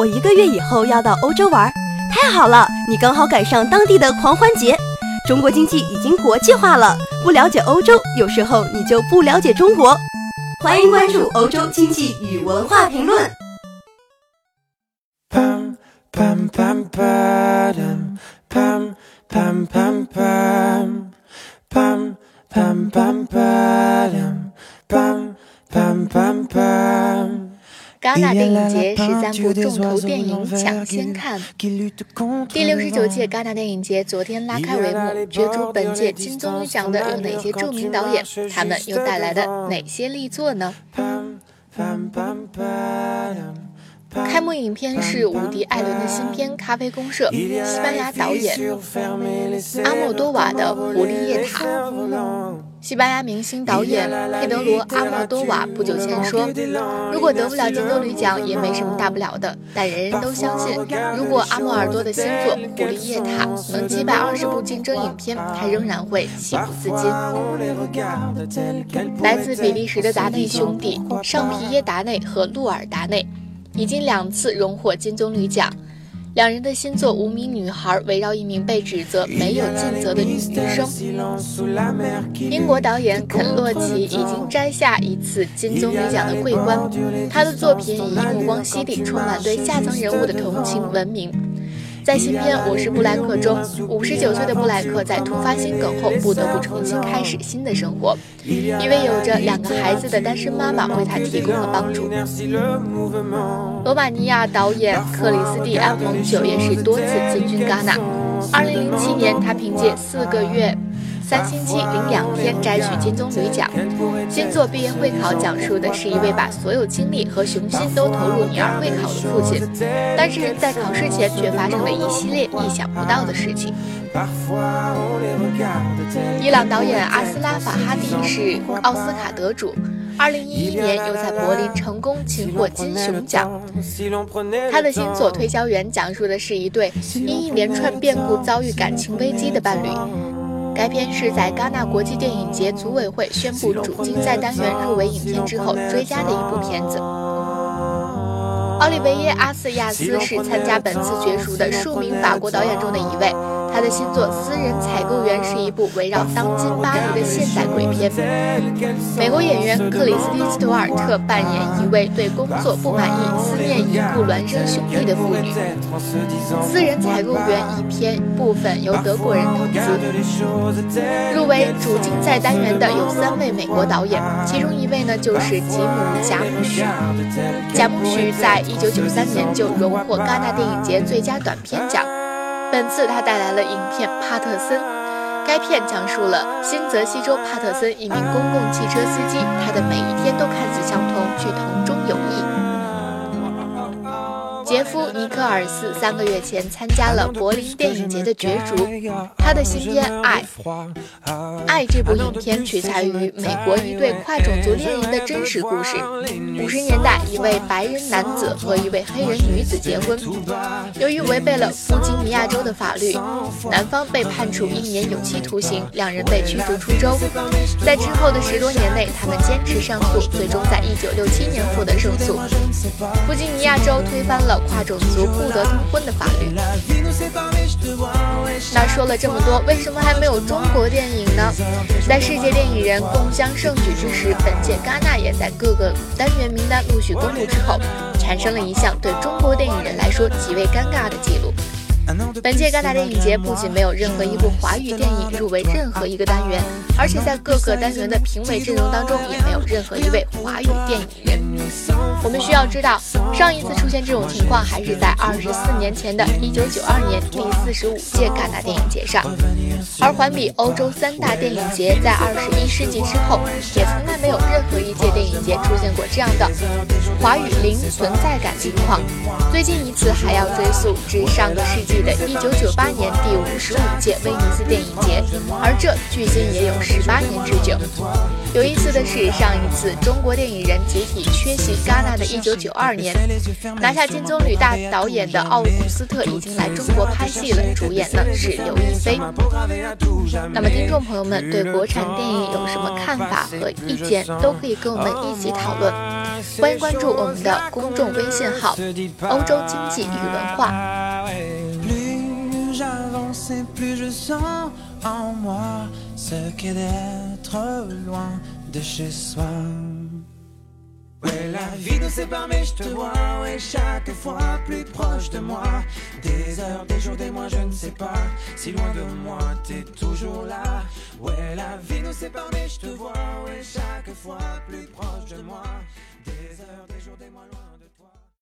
我一个月以后要到欧洲玩，太好了，你刚好赶上当地的狂欢节。中国经济已经国际化了，不了解欧洲，有时候你就不了解中国。欢迎关注欧洲经济与文化评论。戛纳电影节十三部重头电影抢先看。第六十九届戛纳电影节昨天拉开帷幕，角逐本届金棕榈奖的有哪些著名导演？他们又带来的哪些力作呢？开幕影片是伍迪·艾伦的新片《咖啡公社》，西班牙导演阿莫多瓦的《狐狸夜塔》。西班牙明星导演佩德罗·阿莫多瓦不久前说：“如果得不了金棕榈奖，也没什么大不了的。但人人都相信，如果阿莫尔多的新作《狐狸夜塔》能击败二十部竞争影片，他仍然会喜不自禁。”来自比利时的达内兄弟尚皮耶·达内和路尔·达内。已经两次荣获金棕榈奖，两人的新作《无名女孩》围绕一名被指责没有尽责的女医生。英国导演肯洛奇已经摘下一次金棕榈奖的桂冠，他的作品以目光犀利、充满对下层人物的同情闻名。在新片《我是布莱克》中，五十九岁的布莱克在突发心梗后不得不重新开始新的生活。一位有着两个孩子的单身妈妈为他提供了帮助。罗马尼亚导演克里斯蒂安·蒙久也是多次进军戛纳。二零零七年，他凭借四个月。三星期零两天摘取金棕榈奖。新作毕业会考讲述的是一位把所有精力和雄心都投入女儿会考的父亲，但是在考试前却发生了一系列意想不到的事情。伊朗导演阿斯拉法哈蒂是奥斯卡得主，二零一一年又在柏林成功擒获金熊奖。他的新作《推销员》讲述的是一对因一连串变故遭遇感情危机的伴侣。该片是在戛纳国际电影节组委会宣布主竞赛单元入围影片之后追加的一部片子。奥利维耶·阿斯亚斯是参加本次角逐的数名法国导演中的一位。他的新作《私人采购员》是一部围绕当今巴黎的现代鬼片。美国演员克里斯汀·斯图尔特扮演一位对工作不满意、思念已故孪生兄弟的妇女。《私人采购员》一篇部分由德国人投资。入围主竞赛单元的有三位美国导演，其中一位呢就是吉姆·贾木许。贾木许在一九九三年就荣获戛纳电影节最佳短片奖。本次他带来了影片《帕特森》，该片讲述了新泽西州帕特森一名公共汽车司机，他的每一天都看似相同，却同中有异。杰夫·尼克尔斯三个月前参加了柏林电影节的角逐，他的新片《爱》。《爱》这部影片取材于美国一对跨种族恋人的真实故事。五十年代，一位白人男子和一位黑人女子结婚，由于违背了弗吉尼亚州的法律，男方被判处一年有期徒刑，两人被驱逐出州。在之后的十多年内，他们坚持上诉，最终在一九六七年获得胜诉。弗吉尼亚州推翻了。跨种族不得通婚的法律。那说了这么多，为什么还没有中国电影呢？在世界电影人共襄盛举之时，本届戛纳也在各个单元名单陆续公布之后，产生了一项对中国电影人来说极为尴尬的记录。本届戛纳电影节不仅没有任何一部华语电影入围任何一个单元，而且在各个单元的评委阵容当中也没有任何一位华语电影人。我们需要知道，上一次出现这种情况还是在二十四年前的一九九二年第四十五届戛纳电影节上，而环比欧洲三大电影节在二十一世纪之后，也从来没有任何一届电影节出现过这样的华语零存在感情况。最近一次还要追溯至上个世纪。的一九九八年第五十五届威尼斯电影节，而这距今也有十八年之久。有意思的是，上一次中国电影人集体缺席戛纳的一九九二年，拿下金棕榈大导演的奥古斯特已经来中国拍戏了，主演呢是刘亦菲。那么听众朋友们对国产电影有什么看法和意见，都可以跟我们一起讨论。欢迎关注我们的公众微信号“欧洲经济与文化”。Ouais, la vie nous sépare, mais je te vois, ouais, chaque fois plus proche de moi. Des heures, des jours, des mois, je ne sais pas. Si loin de moi, t'es toujours là. Ouais, la vie nous sépare, mais je te vois, ouais, chaque fois plus proche de moi. Des heures, des jours, des mois, loin de